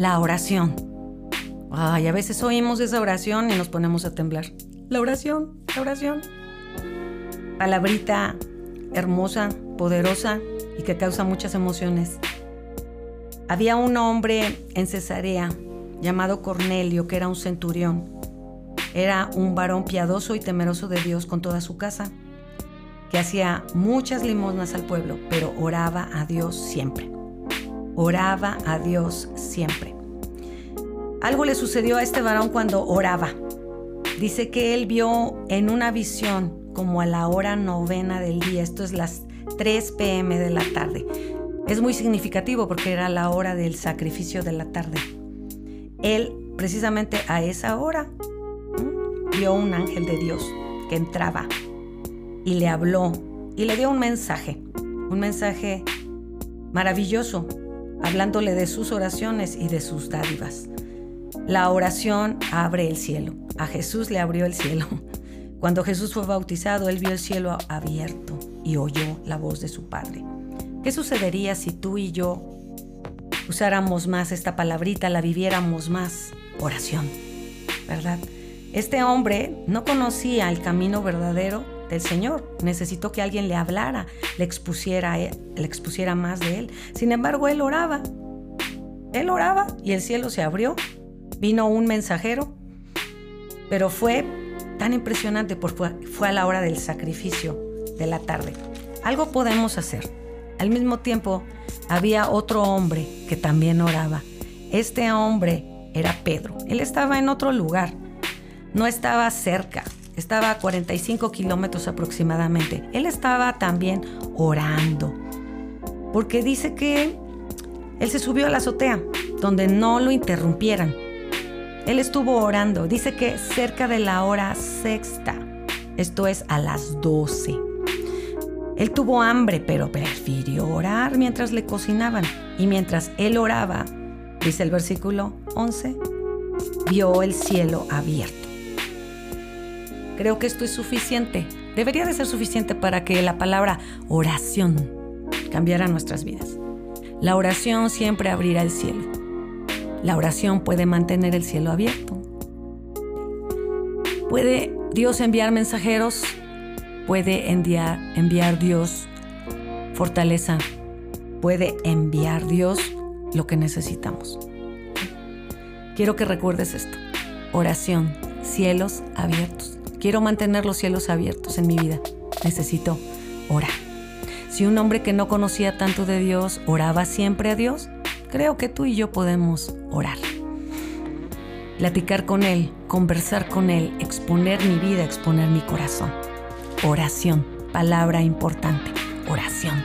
La oración. Ay, a veces oímos esa oración y nos ponemos a temblar. La oración, la oración. Palabrita hermosa, poderosa y que causa muchas emociones. Había un hombre en Cesarea llamado Cornelio que era un centurión. Era un varón piadoso y temeroso de Dios con toda su casa, que hacía muchas limosnas al pueblo, pero oraba a Dios siempre. Oraba a Dios siempre. Algo le sucedió a este varón cuando oraba. Dice que él vio en una visión como a la hora novena del día, esto es las 3 pm de la tarde. Es muy significativo porque era la hora del sacrificio de la tarde. Él, precisamente a esa hora, vio un ángel de Dios que entraba y le habló y le dio un mensaje, un mensaje maravilloso, hablándole de sus oraciones y de sus dádivas. La oración abre el cielo. A Jesús le abrió el cielo. Cuando Jesús fue bautizado, él vio el cielo abierto y oyó la voz de su Padre. ¿Qué sucedería si tú y yo usáramos más esta palabrita, la viviéramos más? Oración, ¿verdad? Este hombre no conocía el camino verdadero del Señor. Necesitó que alguien le hablara, le expusiera, le expusiera más de él. Sin embargo, él oraba. Él oraba y el cielo se abrió. Vino un mensajero, pero fue tan impresionante porque fue a la hora del sacrificio de la tarde. Algo podemos hacer. Al mismo tiempo, había otro hombre que también oraba. Este hombre era Pedro. Él estaba en otro lugar no estaba cerca, estaba a 45 kilómetros aproximadamente. Él estaba también orando, porque dice que él se subió a la azotea, donde no lo interrumpieran. Él estuvo orando, dice que cerca de la hora sexta, esto es a las 12. Él tuvo hambre, pero prefirió orar mientras le cocinaban. Y mientras él oraba, dice el versículo 11, vio el cielo abierto Creo que esto es suficiente. Debería de ser suficiente para que la palabra oración cambiara nuestras vidas. La oración siempre abrirá el cielo. La oración puede mantener el cielo abierto. Puede Dios enviar mensajeros, puede enviar, enviar Dios fortaleza, puede enviar Dios lo que necesitamos. Quiero que recuerdes esto. Oración, cielos abiertos. Quiero mantener los cielos abiertos en mi vida. Necesito orar. Si un hombre que no conocía tanto de Dios oraba siempre a Dios, creo que tú y yo podemos orar. Platicar con Él, conversar con Él, exponer mi vida, exponer mi corazón. Oración, palabra importante, oración.